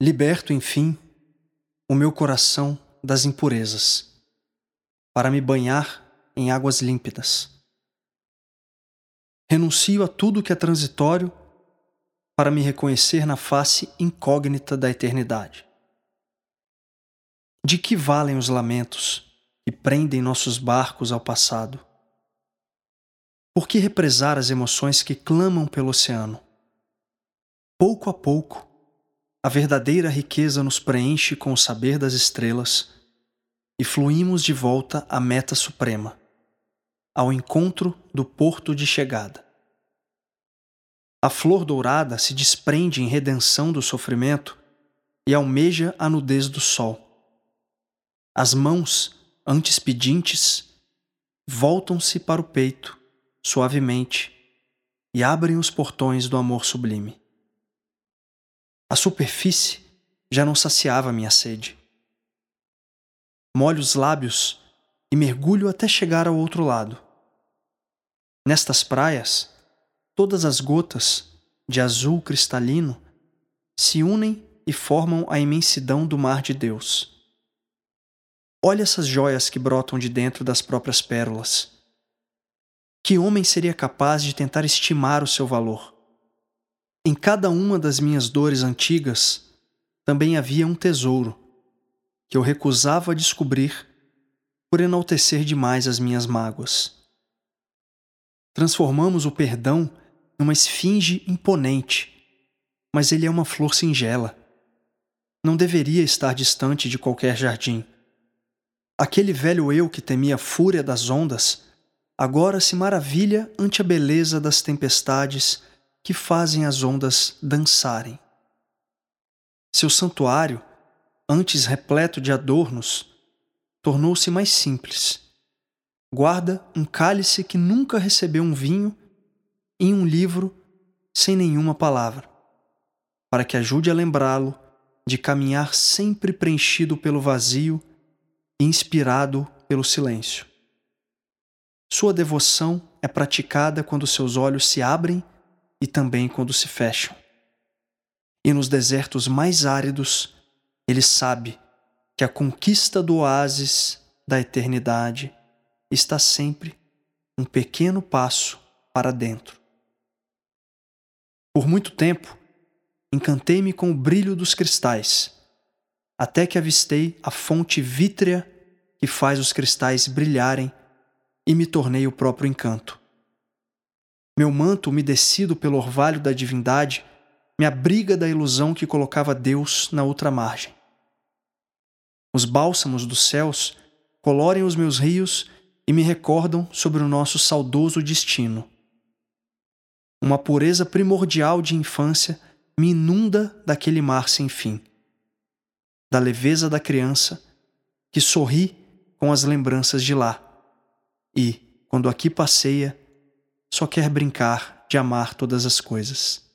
Liberto, enfim, o meu coração das impurezas, para me banhar em águas límpidas. Renuncio a tudo que é transitório para me reconhecer na face incógnita da eternidade. De que valem os lamentos que prendem nossos barcos ao passado? Por que represar as emoções que clamam pelo oceano? Pouco a pouco, a verdadeira riqueza nos preenche com o saber das estrelas e fluímos de volta à meta suprema, ao encontro do porto de chegada. A flor dourada se desprende em redenção do sofrimento e almeja a nudez do sol. As mãos, antes pedintes, voltam-se para o peito, suavemente, e abrem os portões do amor sublime. A superfície já não saciava minha sede. Molho os lábios e mergulho até chegar ao outro lado. Nestas praias, todas as gotas, de azul cristalino, se unem e formam a imensidão do mar de Deus. Olha essas joias que brotam de dentro das próprias pérolas. Que homem seria capaz de tentar estimar o seu valor? Em cada uma das minhas dores antigas também havia um tesouro que eu recusava descobrir por enaltecer demais as minhas mágoas. Transformamos o perdão numa esfinge imponente, mas ele é uma flor singela. Não deveria estar distante de qualquer jardim. Aquele velho eu que temia a fúria das ondas agora se maravilha ante a beleza das tempestades que fazem as ondas dançarem. Seu santuário, antes repleto de adornos, tornou-se mais simples. Guarda um cálice que nunca recebeu um vinho e um livro sem nenhuma palavra, para que ajude a lembrá-lo de caminhar sempre preenchido pelo vazio e inspirado pelo silêncio. Sua devoção é praticada quando seus olhos se abrem e também quando se fecham. E nos desertos mais áridos, ele sabe que a conquista do oásis da eternidade está sempre um pequeno passo para dentro. Por muito tempo, encantei-me com o brilho dos cristais, até que avistei a fonte vítrea que faz os cristais brilharem e me tornei o próprio encanto. Meu manto umedecido pelo orvalho da divindade me abriga da ilusão que colocava Deus na outra margem. Os bálsamos dos céus colorem os meus rios e me recordam sobre o nosso saudoso destino. Uma pureza primordial de infância me inunda daquele mar sem fim, da leveza da criança que sorri com as lembranças de lá e, quando aqui passeia, só quer brincar de amar todas as coisas.